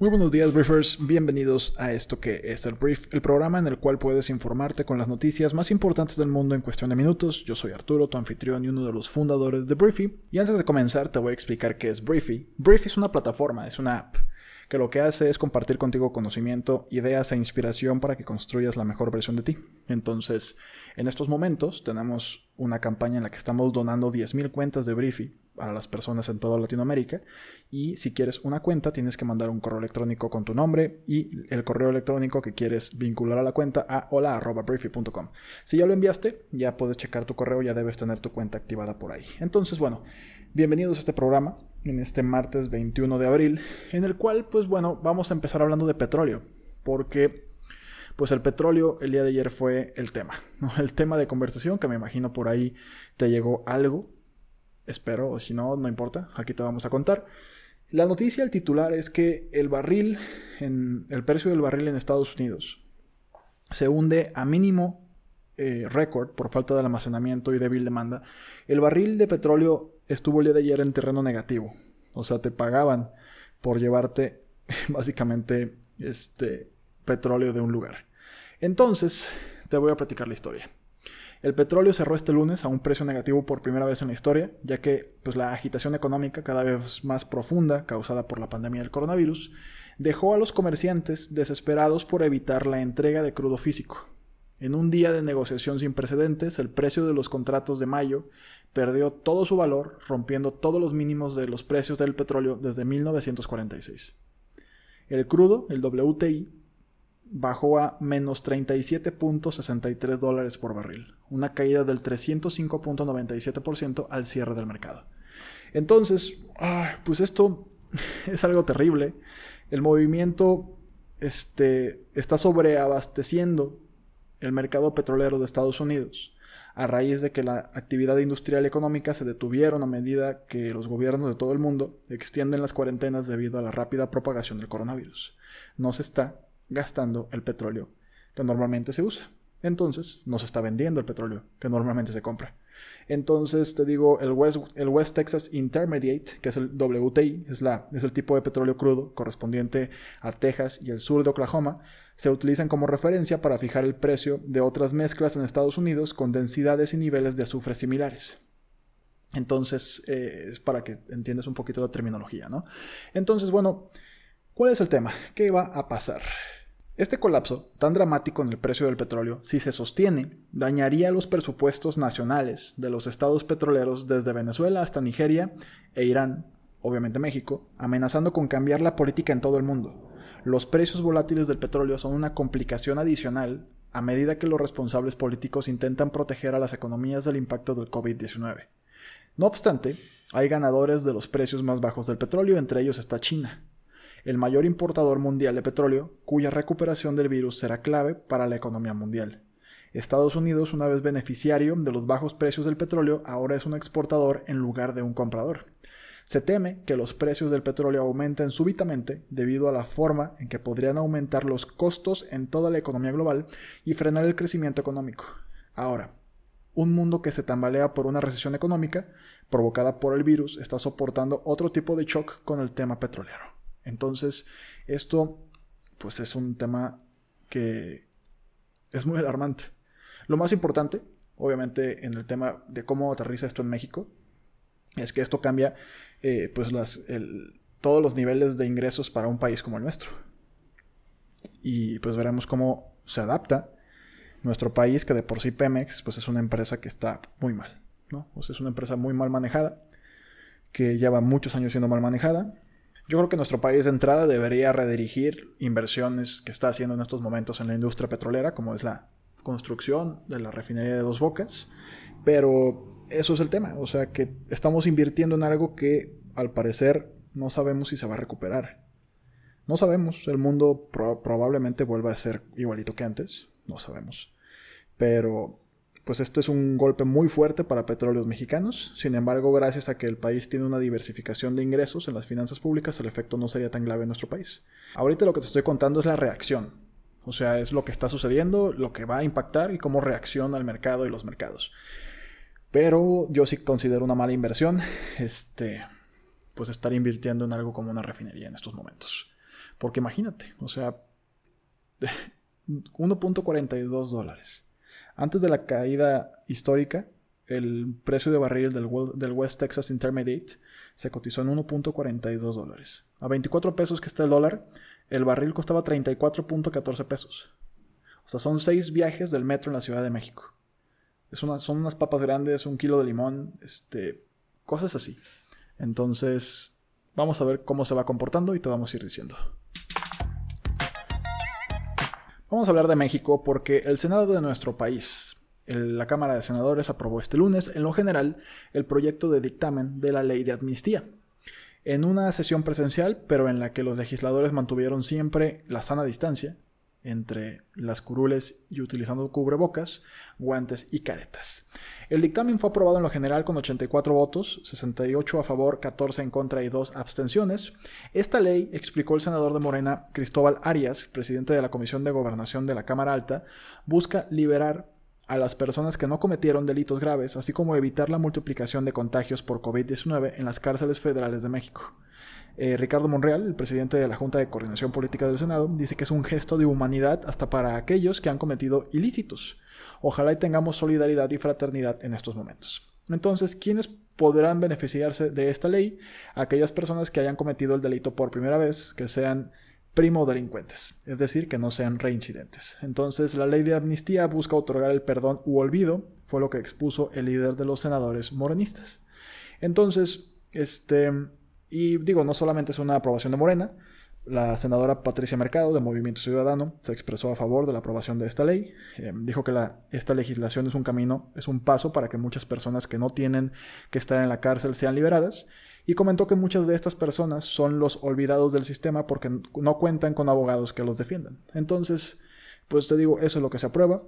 Muy buenos días, Briefers. Bienvenidos a esto que es el Brief, el programa en el cual puedes informarte con las noticias más importantes del mundo en cuestión de minutos. Yo soy Arturo, tu anfitrión y uno de los fundadores de Briefy. Y antes de comenzar, te voy a explicar qué es Briefy. Briefy es una plataforma, es una app que lo que hace es compartir contigo conocimiento, ideas e inspiración para que construyas la mejor versión de ti. Entonces, en estos momentos tenemos una campaña en la que estamos donando 10.000 cuentas de Briefy para las personas en toda Latinoamérica. Y si quieres una cuenta, tienes que mandar un correo electrónico con tu nombre y el correo electrónico que quieres vincular a la cuenta a hola.briefy.com. Si ya lo enviaste, ya puedes checar tu correo, ya debes tener tu cuenta activada por ahí. Entonces, bueno, bienvenidos a este programa en este martes 21 de abril, en el cual, pues bueno, vamos a empezar hablando de petróleo, porque pues el petróleo el día de ayer fue el tema. El tema de conversación, que me imagino por ahí te llegó algo, espero, o si no, no importa, aquí te vamos a contar. La noticia, el titular es que el barril, en, el precio del barril en Estados Unidos se hunde a mínimo eh, récord por falta de almacenamiento y débil demanda. El barril de petróleo estuvo el día de ayer en terreno negativo. O sea, te pagaban por llevarte básicamente este petróleo de un lugar. Entonces, te voy a platicar la historia. El petróleo cerró este lunes a un precio negativo por primera vez en la historia, ya que pues, la agitación económica cada vez más profunda causada por la pandemia del coronavirus dejó a los comerciantes desesperados por evitar la entrega de crudo físico. En un día de negociación sin precedentes, el precio de los contratos de mayo perdió todo su valor, rompiendo todos los mínimos de los precios del petróleo desde 1946. El crudo, el WTI, bajó a menos 37.63 dólares por barril, una caída del 305.97% al cierre del mercado. Entonces, pues esto es algo terrible. El movimiento este, está sobreabasteciendo el mercado petrolero de Estados Unidos a raíz de que la actividad industrial y económica se detuvieron a medida que los gobiernos de todo el mundo extienden las cuarentenas debido a la rápida propagación del coronavirus. No se está gastando el petróleo que normalmente se usa. Entonces, no se está vendiendo el petróleo que normalmente se compra. Entonces, te digo, el West, Texas Intermediate, que es el WTI, es el tipo de petróleo crudo correspondiente a Texas y el sur de Oklahoma, se utilizan como referencia para fijar el precio de otras mezclas en Estados Unidos con densidades y niveles de azufre similares. Entonces, eh, es para que entiendas un poquito la terminología, ¿no? Entonces, bueno, ¿cuál es el tema? ¿Qué va a pasar? Este colapso, tan dramático en el precio del petróleo, si se sostiene, dañaría los presupuestos nacionales de los estados petroleros desde Venezuela hasta Nigeria e Irán, obviamente México, amenazando con cambiar la política en todo el mundo. Los precios volátiles del petróleo son una complicación adicional a medida que los responsables políticos intentan proteger a las economías del impacto del COVID-19. No obstante, hay ganadores de los precios más bajos del petróleo, entre ellos está China, el mayor importador mundial de petróleo, cuya recuperación del virus será clave para la economía mundial. Estados Unidos, una vez beneficiario de los bajos precios del petróleo, ahora es un exportador en lugar de un comprador. Se teme que los precios del petróleo aumenten súbitamente debido a la forma en que podrían aumentar los costos en toda la economía global y frenar el crecimiento económico. Ahora, un mundo que se tambalea por una recesión económica provocada por el virus está soportando otro tipo de shock con el tema petrolero. Entonces, esto pues es un tema que es muy alarmante. Lo más importante, obviamente, en el tema de cómo aterriza esto en México, es que esto cambia eh, pues las, todos los niveles de ingresos para un país como el nuestro. Y pues veremos cómo se adapta nuestro país, que de por sí Pemex pues es una empresa que está muy mal, ¿no? Es una empresa muy mal manejada, que lleva muchos años siendo mal manejada. Yo creo que nuestro país de entrada debería redirigir inversiones que está haciendo en estos momentos en la industria petrolera, como es la construcción de la refinería de Dos Bocas, pero eso es el tema. O sea, que estamos invirtiendo en algo que al parecer no sabemos si se va a recuperar. No sabemos. El mundo probablemente vuelva a ser igualito que antes. No sabemos. Pero, pues este es un golpe muy fuerte para petróleos mexicanos. Sin embargo, gracias a que el país tiene una diversificación de ingresos en las finanzas públicas, el efecto no sería tan grave en nuestro país. Ahorita lo que te estoy contando es la reacción. O sea, es lo que está sucediendo, lo que va a impactar y cómo reacciona el mercado y los mercados. Pero yo sí considero una mala inversión, este, pues estar invirtiendo en algo como una refinería en estos momentos. Porque imagínate, o sea, 1.42 dólares. Antes de la caída histórica, el precio de barril del, West Texas Intermediate se cotizó en 1.42 dólares. A 24 pesos que está el dólar, el barril costaba 34.14 pesos. O sea, son 6 viajes del metro en la Ciudad de México. Son unas papas grandes, un kilo de limón, este, cosas así. Entonces, vamos a ver cómo se va comportando y te vamos a ir diciendo. Vamos a hablar de México porque el Senado de nuestro país, la Cámara de Senadores, aprobó este lunes, en lo general, el proyecto de dictamen de la ley de amnistía. En una sesión presencial, pero en la que los legisladores mantuvieron siempre la sana distancia, entre las curules y utilizando cubrebocas, guantes y caretas. El dictamen fue aprobado en lo general con 84 votos, 68 a favor, 14 en contra y 2 abstenciones. Esta ley, explicó el senador de Morena Cristóbal Arias, presidente de la Comisión de Gobernación de la Cámara Alta, busca liberar a las personas que no cometieron delitos graves, así como evitar la multiplicación de contagios por COVID-19 en las cárceles federales de México. Eh, Ricardo Monreal, el presidente de la Junta de Coordinación Política del Senado, dice que es un gesto de humanidad hasta para aquellos que han cometido ilícitos. Ojalá y tengamos solidaridad y fraternidad en estos momentos. Entonces, ¿quiénes podrán beneficiarse de esta ley? Aquellas personas que hayan cometido el delito por primera vez, que sean primo delincuentes, es decir, que no sean reincidentes. Entonces, la ley de amnistía busca otorgar el perdón u olvido, fue lo que expuso el líder de los senadores morenistas. Entonces, este, y digo, no solamente es una aprobación de Morena, la senadora Patricia Mercado de Movimiento Ciudadano se expresó a favor de la aprobación de esta ley. Eh, dijo que esta legislación es un camino, es un paso para que muchas personas que no tienen que estar en la cárcel sean liberadas. Y comentó que muchas de estas personas son los olvidados del sistema porque no cuentan con abogados que los defiendan. Entonces, pues te digo, eso es lo que se aprueba.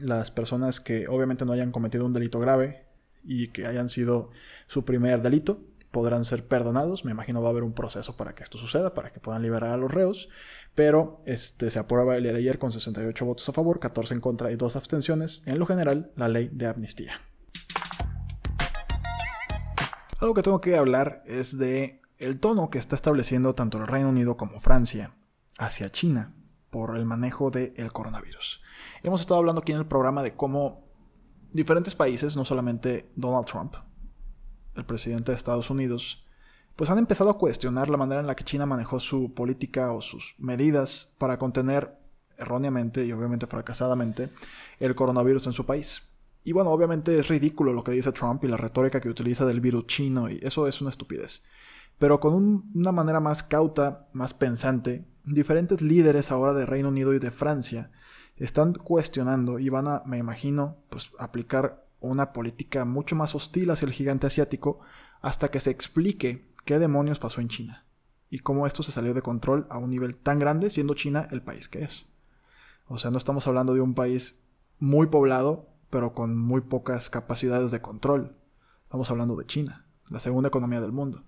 Las personas que obviamente no hayan cometido un delito grave y que hayan sido su primer delito, podrán ser perdonados. Me imagino va a haber un proceso para que esto suceda, para que puedan liberar a los reos. Pero este, se aprueba el día de ayer con 68 votos a favor, 14 en contra y 2 abstenciones. En lo general, la ley de amnistía. Algo que tengo que hablar es de el tono que está estableciendo tanto el Reino Unido como Francia hacia China por el manejo del coronavirus. Hemos estado hablando aquí en el programa de cómo diferentes países, no solamente Donald Trump, el presidente de Estados Unidos, pues han empezado a cuestionar la manera en la que China manejó su política o sus medidas para contener erróneamente y obviamente fracasadamente el coronavirus en su país. Y bueno, obviamente es ridículo lo que dice Trump y la retórica que utiliza del virus chino y eso es una estupidez. Pero con una manera más cauta, más pensante, diferentes líderes ahora de Reino Unido y de Francia están cuestionando y van a, me imagino, pues aplicar una política mucho más hostil hacia el gigante asiático hasta que se explique qué demonios pasó en China y cómo esto se salió de control a un nivel tan grande siendo China el país que es. O sea, no estamos hablando de un país muy poblado, pero con muy pocas capacidades de control. Estamos hablando de China, la segunda economía del mundo.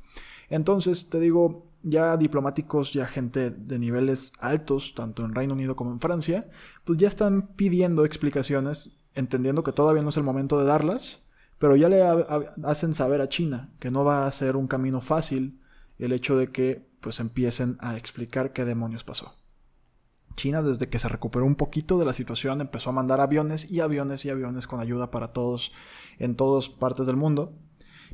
Entonces, te digo, ya diplomáticos, ya gente de niveles altos, tanto en Reino Unido como en Francia, pues ya están pidiendo explicaciones entendiendo que todavía no es el momento de darlas, pero ya le hacen saber a China que no va a ser un camino fácil el hecho de que pues empiecen a explicar qué demonios pasó. China desde que se recuperó un poquito de la situación empezó a mandar aviones y aviones y aviones con ayuda para todos en todas partes del mundo,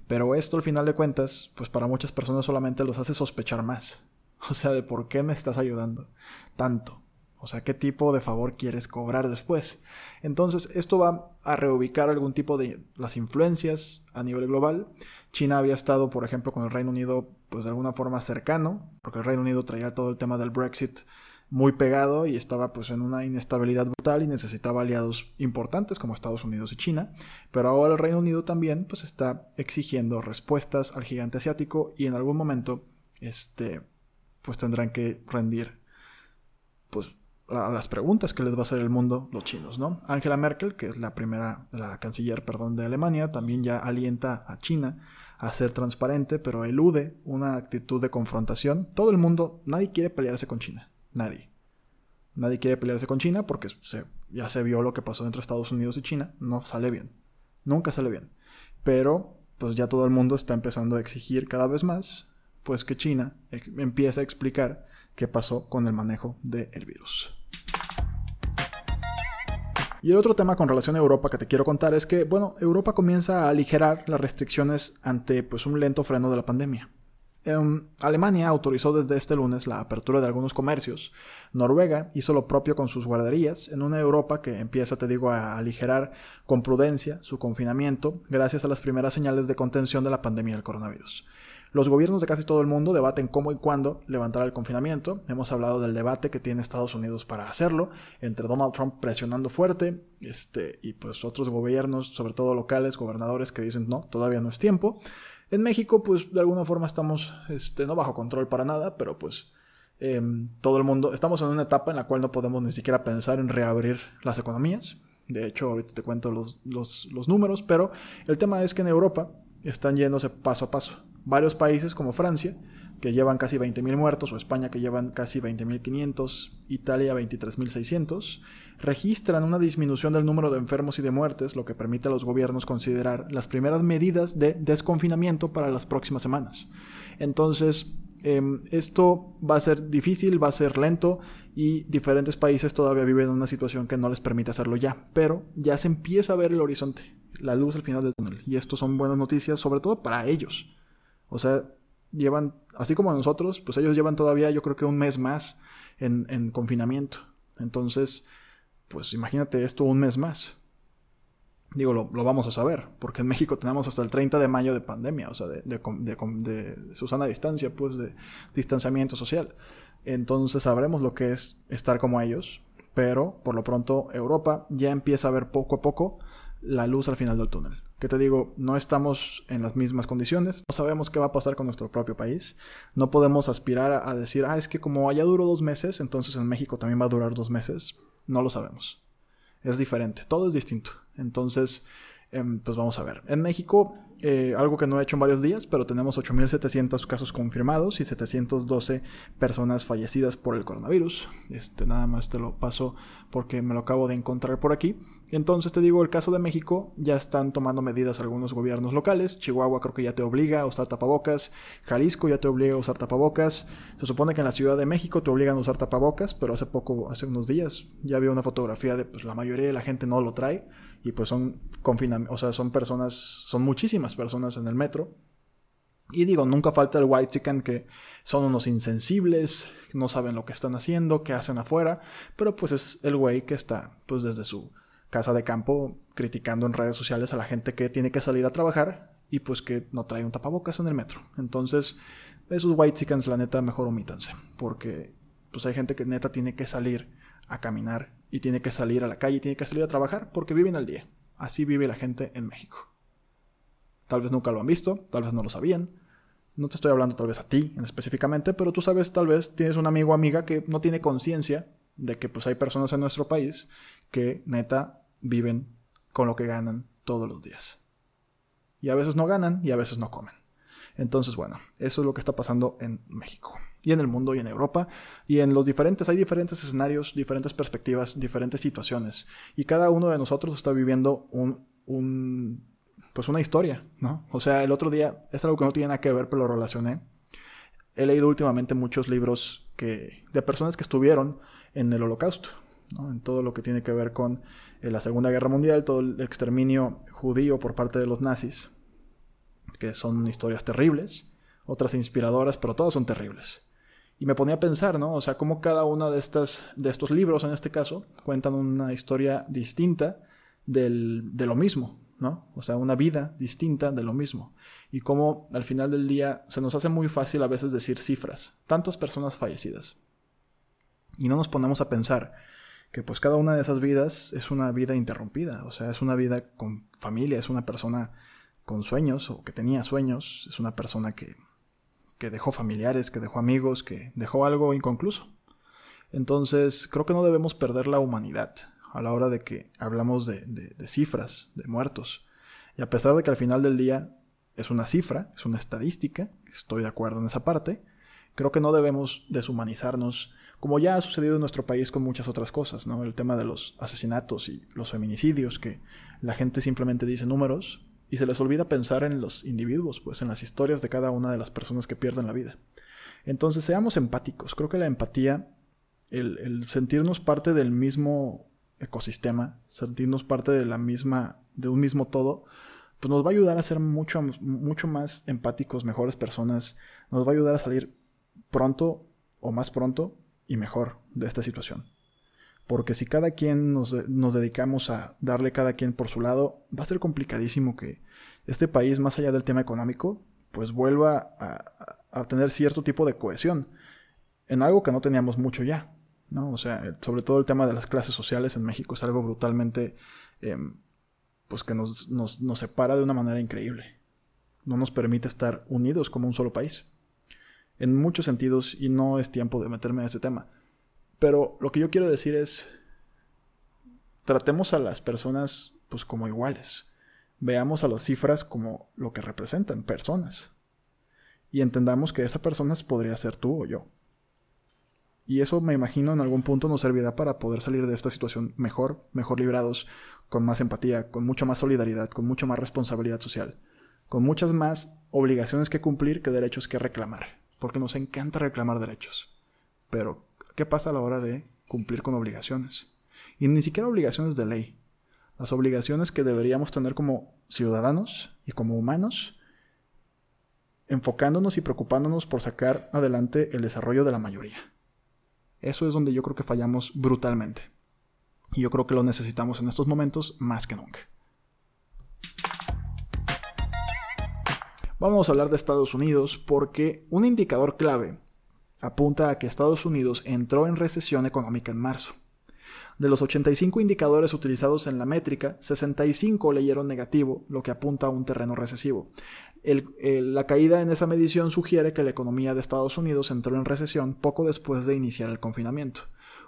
pero esto al final de cuentas pues para muchas personas solamente los hace sospechar más. O sea, de por qué me estás ayudando tanto. O sea, qué tipo de favor quieres cobrar después. Entonces, esto va a reubicar algún tipo de las influencias a nivel global. China había estado, por ejemplo, con el Reino Unido, pues de alguna forma cercano, porque el Reino Unido traía todo el tema del Brexit muy pegado y estaba pues en una inestabilidad brutal y necesitaba aliados importantes como Estados Unidos y China, pero ahora el Reino Unido también pues está exigiendo respuestas al gigante asiático y en algún momento este pues tendrán que rendir pues a las preguntas que les va a hacer el mundo los chinos, ¿no? Angela Merkel, que es la primera, la canciller, perdón, de Alemania, también ya alienta a China a ser transparente, pero elude una actitud de confrontación. Todo el mundo, nadie quiere pelearse con China, nadie. Nadie quiere pelearse con China porque ya se vio lo que pasó entre Estados Unidos y China, no sale bien, nunca sale bien. Pero pues ya todo el mundo está empezando a exigir cada vez más, pues que China empiece a explicar qué pasó con el manejo del virus. Y el otro tema con relación a Europa que te quiero contar es que, bueno, Europa comienza a aligerar las restricciones ante pues, un lento freno de la pandemia. Em, Alemania autorizó desde este lunes la apertura de algunos comercios. Noruega hizo lo propio con sus guarderías en una Europa que empieza, te digo, a aligerar con prudencia su confinamiento gracias a las primeras señales de contención de la pandemia del coronavirus. Los gobiernos de casi todo el mundo debaten cómo y cuándo levantar el confinamiento. Hemos hablado del debate que tiene Estados Unidos para hacerlo, entre Donald Trump presionando fuerte este, y pues otros gobiernos, sobre todo locales, gobernadores que dicen no, todavía no es tiempo. En México, pues de alguna forma estamos este, no bajo control para nada, pero pues em, todo el mundo, estamos en una etapa en la cual no podemos ni siquiera pensar en reabrir las economías. De hecho, ahorita te cuento los, los, los números, pero el tema es que en Europa están yéndose paso a paso varios países como Francia, que llevan casi 20.000 muertos, o España, que llevan casi 20.500, Italia 23.600, registran una disminución del número de enfermos y de muertes, lo que permite a los gobiernos considerar las primeras medidas de desconfinamiento para las próximas semanas. Entonces, em, esto va a ser difícil, va a ser lento y diferentes países todavía viven en una situación que no les permite hacerlo ya, pero ya se empieza a ver el horizonte, la luz al final del túnel, y esto son buenas noticias, sobre todo para ellos o sea, llevan, así como nosotros, pues ellos llevan todavía yo creo que un mes más en, confinamiento. Entonces, pues imagínate esto un mes más. Digo, lo, vamos a saber, porque en México tenemos hasta el 30 de mayo de pandemia, o sea, de, de, de, de Susana distancia, pues de distanciamiento social. Entonces sabremos lo que es estar como ellos, pero por lo pronto Europa ya empieza a ver poco a poco la luz al final del túnel que te digo, no estamos en las mismas condiciones, no sabemos qué va a pasar con nuestro propio país, no podemos aspirar a, decir, ah, es que como allá duró dos meses, entonces en México también va a durar dos meses, no lo sabemos. Es diferente, todo es distinto. Entonces, em, pues vamos a ver. En México eh, algo que no he hecho en varios días, pero tenemos 8.700 casos confirmados y 712 personas fallecidas por el coronavirus. Este, nada más te lo paso porque me lo acabo de encontrar por aquí. Entonces te digo, el caso de México, ya están tomando medidas algunos gobiernos locales. Chihuahua creo que ya te obliga a usar tapabocas. Jalisco ya te obliga a usar tapabocas. Se supone que en la Ciudad de México te obligan a usar tapabocas, pero hace poco, hace unos días, ya vi una fotografía de pues la mayoría de la gente no lo trae y pues son o sea, son personas, son muchísimas personas en el metro. Y digo, nunca falta el white chicken que son unos insensibles, no saben lo que están haciendo, qué hacen afuera, pero pues es el güey que está pues desde su casa de campo criticando en redes sociales a la gente que tiene que salir a trabajar y pues que no trae un tapabocas en el metro. Entonces, esos white chickens la neta mejor omítanse, porque pues hay gente que neta tiene que salir a caminar y tiene que salir a la calle, tiene que salir a trabajar porque viven al día. Así vive la gente en México. Tal vez nunca lo han visto, tal vez no lo sabían. No te estoy hablando tal vez a ti específicamente, pero tú sabes, tal vez tienes un amigo o amiga que no tiene conciencia de que pues hay personas en nuestro país que neta viven con lo que ganan todos los días. Y a veces no ganan y a veces no comen. Entonces, bueno, eso es lo que está pasando en México y en el mundo y en Europa y en los diferentes, hay diferentes escenarios, diferentes perspectivas, diferentes situaciones y cada uno de nosotros está viviendo un, un pues una historia, ¿no? O sea, el otro día, es algo que no tiene nada que ver, pero lo relacioné. He leído últimamente muchos libros que, de personas que estuvieron en el holocausto, ¿no? en todo lo que tiene que ver con eh, la Segunda Guerra Mundial, todo el exterminio judío por parte de los nazis, que son historias terribles, otras inspiradoras, pero todas son terribles. Y me ponía a pensar, ¿no? O sea, cómo cada uno de, estas, de estos libros, en este caso, cuentan una historia distinta del, de lo mismo, ¿no? O sea, una vida distinta de lo mismo. Y cómo al final del día se nos hace muy fácil a veces decir cifras. Tantas personas fallecidas. Y no nos ponemos a pensar que pues cada una de esas vidas es una vida interrumpida. O sea, es una vida con familia, es una persona con sueños o que tenía sueños, es una persona que que dejó familiares, que dejó amigos, que dejó algo inconcluso. Entonces, creo que no debemos perder la humanidad a la hora de que hablamos de, cifras, de muertos. Y a pesar de que al final del día es una cifra, es una estadística, estoy de acuerdo en esa parte, creo que no debemos deshumanizarnos, como ya ha sucedido en nuestro país con muchas otras cosas, ¿no? El tema de los asesinatos y los feminicidios, que la gente simplemente dice números y se les olvida pensar en los individuos, pues en las historias de cada una de las personas que pierden la vida. Entonces seamos empáticos, creo que la empatía, el sentirnos parte del mismo ecosistema, sentirnos parte de la misma, de un mismo todo, pues nos va a ayudar a ser mucho, mucho más empáticos, mejores personas, nos va a ayudar a salir pronto o más pronto y mejor de esta situación. Porque si cada quien nos, dedicamos a darle cada quien por su lado, va a ser complicadísimo que este país, más allá del tema económico, pues vuelva a, a tener cierto tipo de cohesión en algo que no teníamos mucho ya. ¿No? O sea, sobre todo el tema de las clases sociales en México es algo brutalmente, em, pues que nos, separa de una manera increíble. No nos permite estar unidos como un solo país. En muchos sentidos, y no es tiempo de meterme en ese tema. Pero lo que yo quiero decir es, tratemos a las personas pues como iguales. Veamos a las cifras como lo que representan, personas. Y entendamos que esa persona podría ser tú o yo. Y eso me imagino en algún punto nos servirá para poder salir de esta situación mejor, mejor librados, con más empatía, con mucha más solidaridad, con mucha más responsabilidad social, con muchas más obligaciones que cumplir que derechos que reclamar, porque nos encanta reclamar derechos. Pero, ¿qué pasa a la hora de cumplir con obligaciones? Y ni siquiera obligaciones de ley, las obligaciones que deberíamos tener como ciudadanos y como humanos, enfocándonos y preocupándonos por sacar adelante el desarrollo de la mayoría. Eso es donde yo creo que fallamos brutalmente. Y yo creo que lo necesitamos en estos momentos más que nunca. Vamos a hablar de Estados Unidos porque un indicador clave apunta a que Estados Unidos entró en recesión económica en marzo. De los 85 indicadores utilizados en la métrica, 65 leyeron negativo, lo que apunta a un terreno recesivo la caída en esa medición sugiere que la economía de Estados Unidos entró en recesión poco después de iniciar el confinamiento.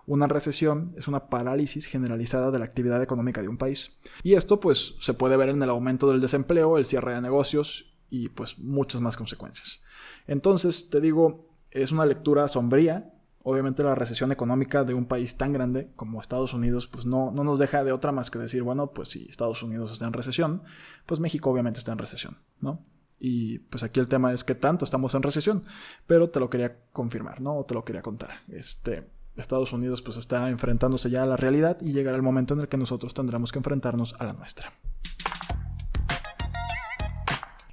Una recesión es una parálisis generalizada de la actividad económica de un país. Y esto pues se puede ver en el aumento del desempleo, el cierre de negocios y pues muchas más consecuencias. Entonces, te digo, es una lectura sombría. Obviamente la recesión económica de un país tan grande como Estados Unidos pues no, no nos deja de otra más que decir, bueno, pues si Estados Unidos está en recesión, pues México obviamente está en recesión, ¿no? Y pues aquí el tema es que tanto estamos en recesión, pero te lo quería confirmar, ¿no? O te lo quería contar. Este, Estados Unidos pues está enfrentándose ya a la realidad y llegará el momento en el que nosotros tendremos que enfrentarnos a la nuestra.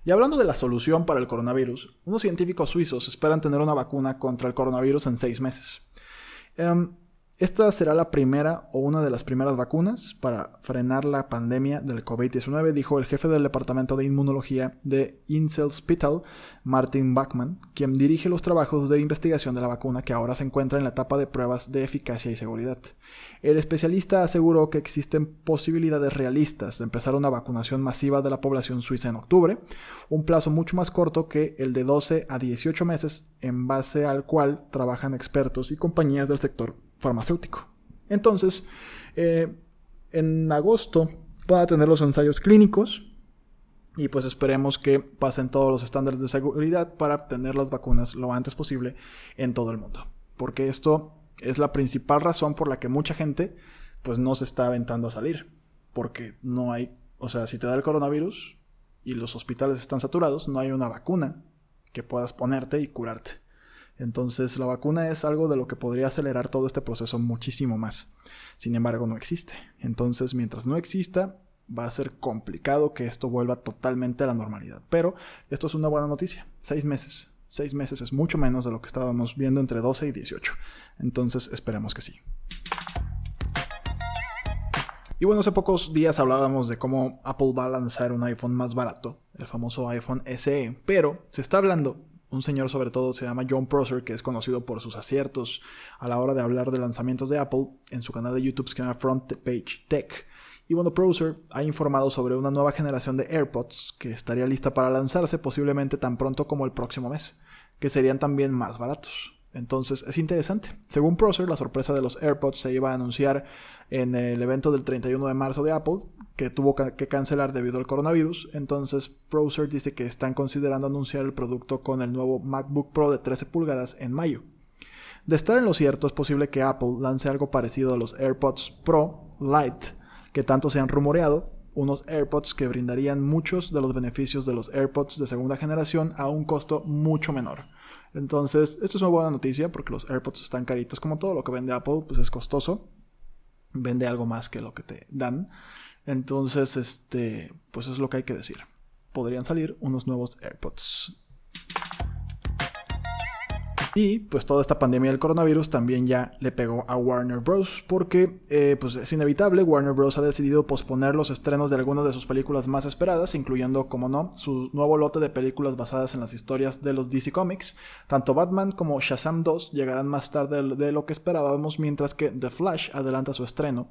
Y hablando de la solución para el coronavirus, unos científicos suizos esperan tener una vacuna contra el coronavirus en seis meses. Em, esta será la primera o una de las primeras vacunas para frenar la pandemia del COVID-19, dijo el jefe del Departamento de Inmunología de Insel Hospital, Martin Bachmann, quien dirige los trabajos de investigación de la vacuna que ahora se encuentra en la etapa de pruebas de eficacia y seguridad. El especialista aseguró que existen posibilidades realistas de empezar una vacunación masiva de la población suiza en octubre, un plazo mucho más corto que el de 12 a 18 meses en base al cual trabajan expertos y compañías del sector farmacéutico. Entonces, eh, en agosto van a tener los ensayos clínicos y pues esperemos que pasen todos los estándares de seguridad para obtener las vacunas lo antes posible en todo el mundo. Porque esto es la principal razón por la que mucha gente pues no se está aventando a salir. Porque no hay, o sea, si te da el coronavirus y los hospitales están saturados, no hay una vacuna que puedas ponerte y curarte. Entonces la vacuna es algo de lo que podría acelerar todo este proceso muchísimo más. Sin embargo, no existe. Entonces, mientras no exista, va a ser complicado que esto vuelva totalmente a la normalidad. Pero esto es una buena noticia. Seis meses. Seis meses es mucho menos de lo que estábamos viendo entre 12 y 18. Entonces esperemos que sí. Y bueno, hace pocos días hablábamos de cómo Apple va a lanzar un iPhone más barato, el famoso iPhone SE, pero se está hablando un señor sobre todo se llama John Prosser, que es conocido por sus aciertos a la hora de hablar de lanzamientos de Apple en su canal de YouTube que se llama Front Page Tech. Y bueno, Prosser ha informado sobre una nueva generación de AirPods que estaría lista para lanzarse posiblemente tan pronto como el próximo mes, que serían también más baratos. Entonces es interesante. Según Procer, la sorpresa de los AirPods se iba a anunciar en el evento del 31 de marzo de Apple, que tuvo que cancelar debido al coronavirus. Entonces Procer dice que están considerando anunciar el producto con el nuevo MacBook Pro de 13 pulgadas en mayo. De estar en lo cierto, es posible que Apple lance algo parecido a los AirPods Pro Lite, que tanto se han rumoreado, unos AirPods que brindarían muchos de los beneficios de los AirPods de segunda generación a un costo mucho menor. Entonces, esto es una buena noticia porque los AirPods están caritos. Como todo lo que vende Apple, pues es costoso. Vende algo más que lo que te dan. Entonces, este, pues es lo que hay que decir. Podrían salir unos nuevos AirPods. Y pues toda esta pandemia del coronavirus también ya le pegó a Warner Bros. porque eh, pues es inevitable, Warner Bros. ha decidido posponer los estrenos de algunas de sus películas más esperadas, incluyendo, como no, su nuevo lote de películas basadas en las historias de los DC Comics. Tanto Batman como Shazam 2 llegarán más tarde de lo que esperábamos, mientras que The Flash adelanta su estreno.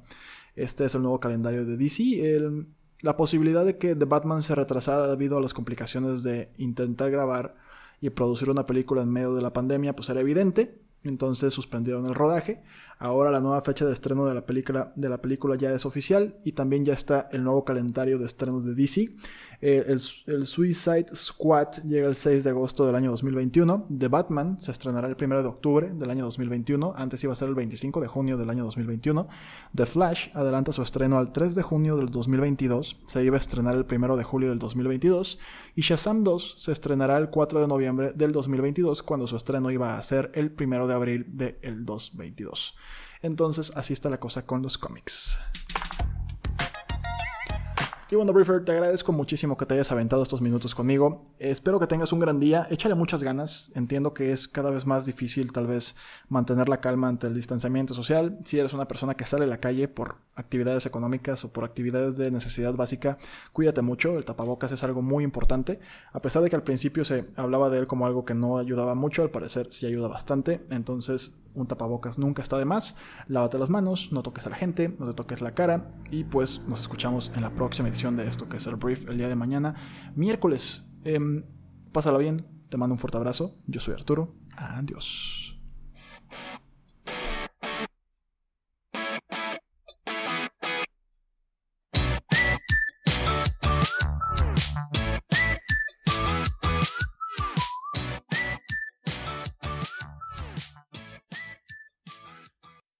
Este es el nuevo calendario de DC. la posibilidad de que The Batman se retrasara debido a las complicaciones de intentar grabar y producir una película en medio de la pandemia pues era evidente, entonces suspendieron el rodaje. Ahora la nueva fecha de estreno de la película, de la película ya es oficial y también ya está el nuevo calendario de estrenos de DC. Eh, el, Suicide Squad llega el 6 de agosto del año 2021. The Batman se estrenará el 1 de octubre del año 2021. Antes iba a ser el 25 de junio del año 2021. The Flash adelanta su estreno al 3 de junio del 2022. Se iba a estrenar el 1 de julio del 2022. Y Shazam 2 se estrenará el 4 de noviembre del 2022 cuando su estreno iba a ser el 1 de abril del 2022. Entonces así está la cosa con los cómics. Y bueno, Briefer, te agradezco muchísimo que te hayas aventado estos minutos conmigo. Espero que tengas un gran día. Échale muchas ganas. Entiendo que es cada vez más difícil tal vez mantener la calma ante el distanciamiento social. Si eres una persona que sale a la calle por actividades económicas o por actividades de necesidad básica, cuídate mucho. El tapabocas es algo muy importante. A pesar de que al principio se hablaba de él como algo que no ayudaba mucho, al parecer sí ayuda bastante. Entonces, un tapabocas nunca está de más. Lávate las manos, no toques a la gente, no te toques la cara. Y pues nos escuchamos en la próxima de esto que es el brief el día de mañana, miércoles. Eh, pásala bien, te mando un fuerte abrazo. Yo soy Arturo. Adiós.